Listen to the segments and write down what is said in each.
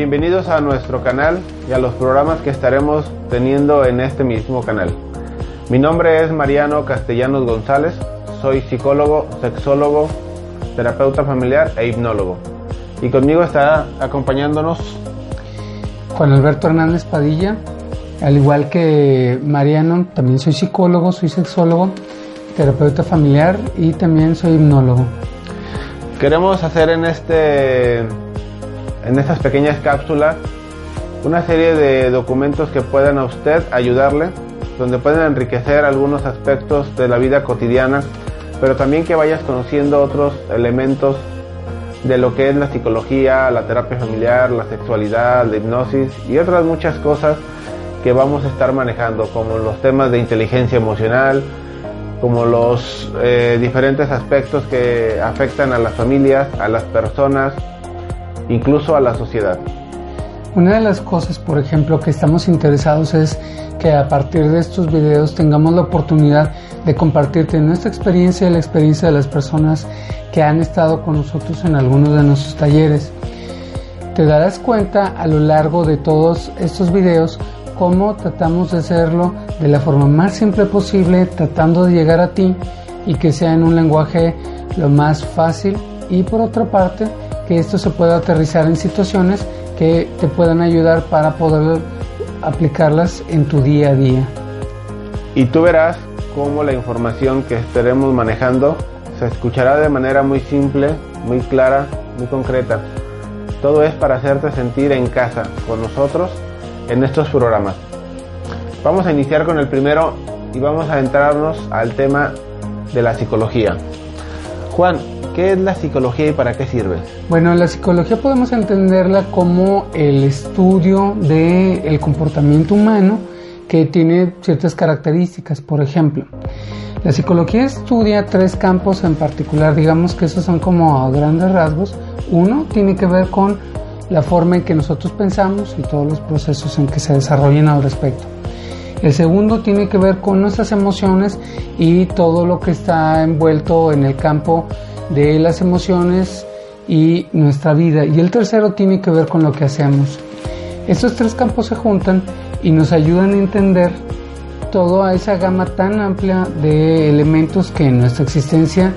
Bienvenidos a nuestro canal y a los programas que estaremos teniendo en este mismo canal. Mi nombre es Mariano Castellanos González, soy psicólogo, sexólogo, terapeuta familiar e hipnólogo. Y conmigo está acompañándonos Juan Alberto Hernández Padilla, al igual que Mariano, también soy psicólogo, soy sexólogo, terapeuta familiar y también soy hipnólogo. Queremos hacer en este en estas pequeñas cápsulas una serie de documentos que puedan a usted ayudarle, donde pueden enriquecer algunos aspectos de la vida cotidiana, pero también que vayas conociendo otros elementos de lo que es la psicología, la terapia familiar, la sexualidad, la hipnosis y otras muchas cosas que vamos a estar manejando, como los temas de inteligencia emocional, como los eh, diferentes aspectos que afectan a las familias, a las personas, incluso a la sociedad. Una de las cosas, por ejemplo, que estamos interesados es que a partir de estos videos tengamos la oportunidad de compartirte nuestra experiencia y la experiencia de las personas que han estado con nosotros en algunos de nuestros talleres. Te darás cuenta a lo largo de todos estos videos cómo tratamos de hacerlo de la forma más simple posible, tratando de llegar a ti y que sea en un lenguaje lo más fácil y por otra parte que esto se pueda aterrizar en situaciones que te puedan ayudar para poder aplicarlas en tu día a día. Y tú verás cómo la información que estaremos manejando se escuchará de manera muy simple, muy clara, muy concreta. Todo es para hacerte sentir en casa con nosotros en estos programas. Vamos a iniciar con el primero y vamos a entrarnos al tema de la psicología. Juan, ¿qué es la psicología y para qué sirve? Bueno, la psicología podemos entenderla como el estudio del el comportamiento humano que tiene ciertas características. Por ejemplo, la psicología estudia tres campos en particular, digamos que esos son como a grandes rasgos. Uno tiene que ver con la forma en que nosotros pensamos y todos los procesos en que se desarrollan al respecto. El segundo tiene que ver con nuestras emociones y todo lo que está envuelto en el campo de las emociones y nuestra vida. Y el tercero tiene que ver con lo que hacemos. Estos tres campos se juntan y nos ayudan a entender toda esa gama tan amplia de elementos que en nuestra existencia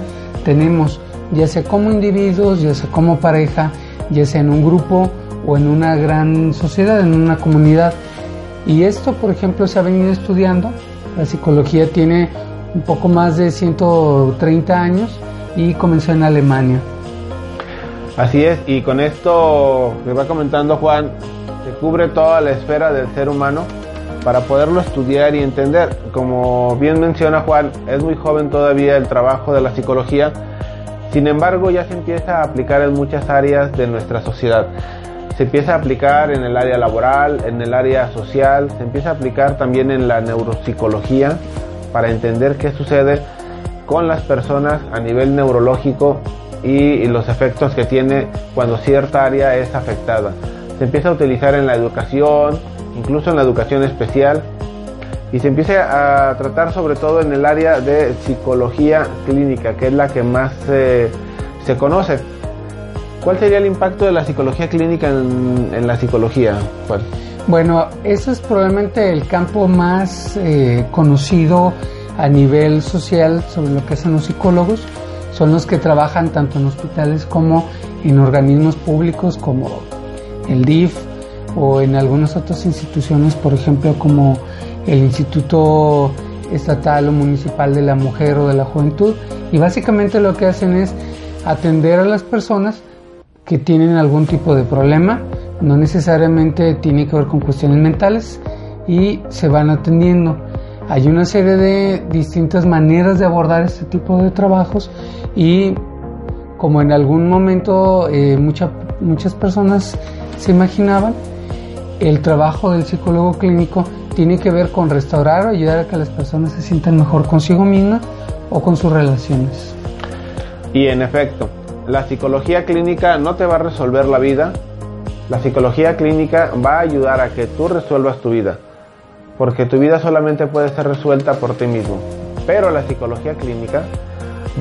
tenemos, ya sea como individuos, ya sea como pareja, ya sea en un grupo o en una gran sociedad, en una comunidad. Y esto, por ejemplo, se ha venido estudiando. La psicología tiene un poco más de 130 años y comenzó en Alemania. Así es, y con esto que va comentando Juan, se cubre toda la esfera del ser humano para poderlo estudiar y entender. Como bien menciona Juan, es muy joven todavía el trabajo de la psicología, sin embargo ya se empieza a aplicar en muchas áreas de nuestra sociedad. Se empieza a aplicar en el área laboral, en el área social, se empieza a aplicar también en la neuropsicología para entender qué sucede con las personas a nivel neurológico y, los efectos que tiene cuando cierta área es afectada. Se empieza a utilizar en la educación, incluso en la educación especial, y se empieza a tratar sobre todo en el área de psicología clínica, que es la que más se conoce. ¿Cuál sería el impacto de la psicología clínica en, la psicología? Bueno, eso es probablemente el campo más eh, conocido a nivel social sobre lo que hacen los psicólogos. Son los que trabajan tanto en hospitales como en organismos públicos como el DIF o en algunas otras instituciones, por ejemplo, como el Instituto Estatal o Municipal de la Mujer o de la Juventud. Y básicamente lo que hacen es atender a las personas que tienen algún tipo de problema, no necesariamente tiene que ver con cuestiones mentales y se van atendiendo. Hay una serie de distintas maneras de abordar este tipo de trabajos y como en algún momento eh, muchas personas se imaginaban, el trabajo del psicólogo clínico tiene que ver con restaurar o ayudar a que las personas se sientan mejor consigo mismas o con sus relaciones. Y en efecto, la psicología clínica no te va a resolver la vida, la psicología clínica va a ayudar a que tú resuelvas tu vida, porque tu vida solamente puede ser resuelta por ti mismo. Pero la psicología clínica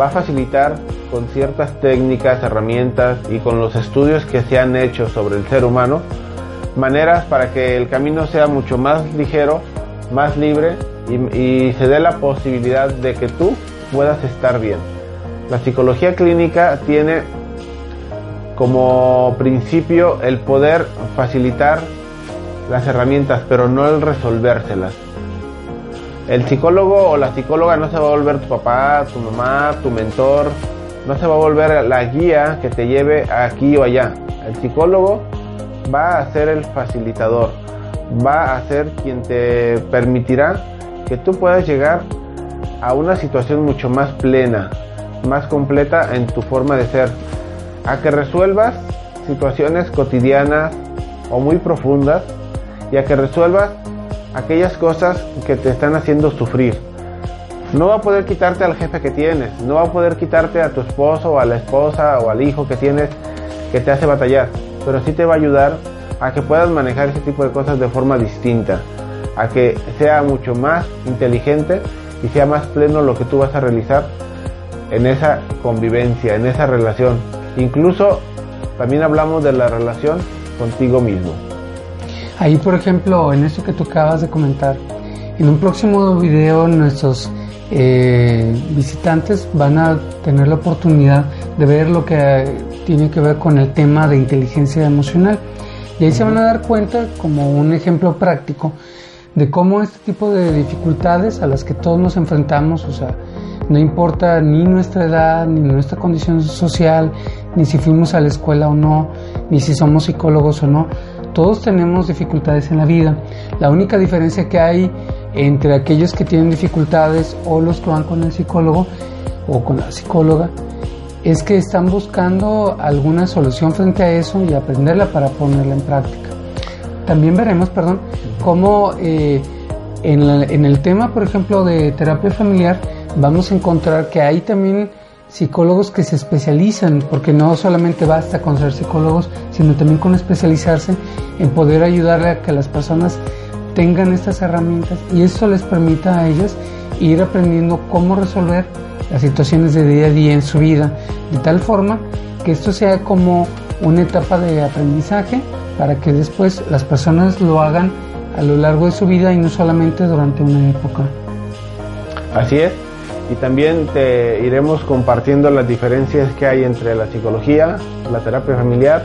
va a facilitar con ciertas técnicas, herramientas y con los estudios que se han hecho sobre el ser humano, maneras para que el camino sea mucho más ligero, más libre y, se dé la posibilidad de que tú puedas estar bien. La psicología clínica tiene como principio el poder facilitar las herramientas, pero no el resolvérselas. El psicólogo o la psicóloga no se va a volver tu papá, tu mamá, tu mentor, no se va a volver la guía que te lleve aquí o allá. El psicólogo va a ser el facilitador, va a ser quien te permitirá que tú puedas llegar a una situación mucho más plena, más completa en tu forma de ser, a que resuelvas situaciones cotidianas o muy profundas y a que resuelvas aquellas cosas que te están haciendo sufrir. No va a poder quitarte al jefe que tienes, no va a poder quitarte a tu esposo o a la esposa o al hijo que tienes que te hace batallar, pero sí te va a ayudar a que puedas manejar ese tipo de cosas de forma distinta, a que sea mucho más inteligente y sea más pleno lo que tú vas a realizar en esa convivencia, en esa relación. Incluso también hablamos de la relación contigo mismo. Ahí, por ejemplo, en eso que tú acabas de comentar, en un próximo video nuestros eh, visitantes van a tener la oportunidad de ver lo que tiene que ver con el tema de inteligencia emocional. Y ahí se van a dar cuenta, como un ejemplo práctico, de cómo este tipo de dificultades a las que todos nos enfrentamos, o sea, no importa ni nuestra edad, ni nuestra condición social, ni si fuimos a la escuela o no, ni si somos psicólogos o no, todos tenemos dificultades en la vida. La única diferencia que hay entre aquellos que tienen dificultades o los que van con el psicólogo o con la psicóloga es que están buscando alguna solución frente a eso y aprenderla para ponerla en práctica. También veremos, perdón, cómo eh, en, en el tema, por ejemplo, de terapia familiar, vamos a encontrar que hay también psicólogos que se especializan, porque no solamente basta con ser psicólogos, sino también con especializarse en poder ayudarle a que las personas tengan estas herramientas y eso les permita a ellos ir aprendiendo cómo resolver las situaciones de día a día en su vida, de tal forma que esto sea como una etapa de aprendizaje para que después las personas lo hagan a lo largo de su vida y no solamente durante una época. Así es, y también te iremos compartiendo las diferencias que hay entre la psicología, la terapia familiar,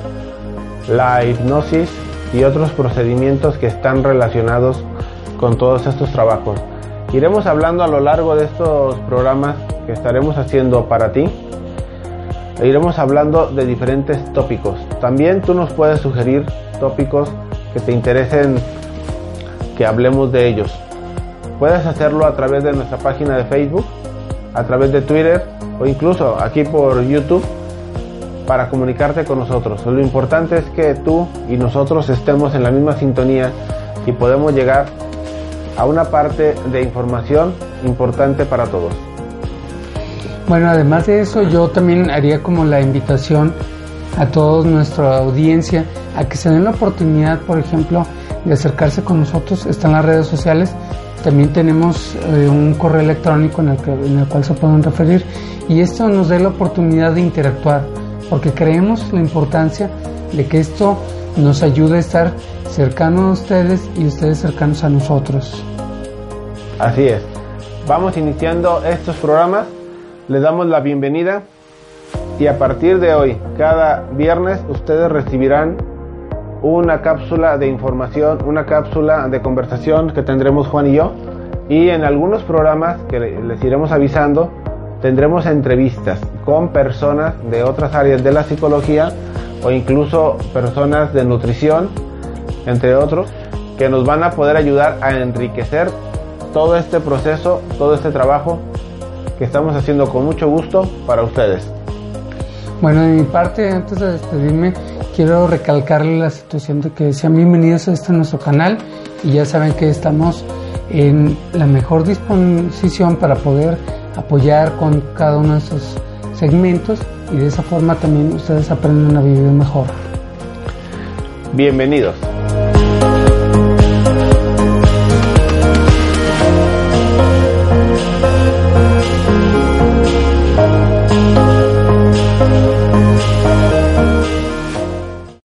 la hipnosis y otros procedimientos que están relacionados con todos estos trabajos. Iremos hablando a lo largo de estos programas que estaremos haciendo para ti. E iremos hablando de diferentes tópicos. También tú nos puedes sugerir tópicos que te interesen que hablemos de ellos. Puedes hacerlo a través de nuestra página de Facebook, a través de Twitter o incluso aquí por YouTube para comunicarte con nosotros. Lo importante es que tú y nosotros estemos en la misma sintonía y podemos llegar a una parte de información importante para todos. Bueno, además de eso, yo también haría como la invitación a toda nuestra audiencia a que se den la oportunidad, por ejemplo, de acercarse con nosotros. Están las redes sociales. También tenemos eh, un correo electrónico en el, que, en el cual se pueden referir. Y esto nos da la oportunidad de interactuar porque creemos la importancia de que esto nos ayude a estar cercanos a ustedes y ustedes cercanos a nosotros. Así es. Vamos iniciando estos programas. Les damos la bienvenida y a partir de hoy, cada viernes, ustedes recibirán una cápsula de información, una cápsula de conversación que tendremos Juan y yo. Y en algunos programas que les iremos avisando, tendremos entrevistas con personas de otras áreas de la psicología o incluso personas de nutrición, entre otros, que nos van a poder ayudar a enriquecer todo este proceso, todo este trabajo que estamos haciendo con mucho gusto para ustedes. Bueno, de mi parte, antes de despedirme, quiero recalcarle la situación de que sean bienvenidos a este nuestro canal y ya saben que estamos en la mejor disposición para poder apoyar con cada uno de esos segmentos y de esa forma también ustedes aprenden a vivir mejor. Bienvenidos.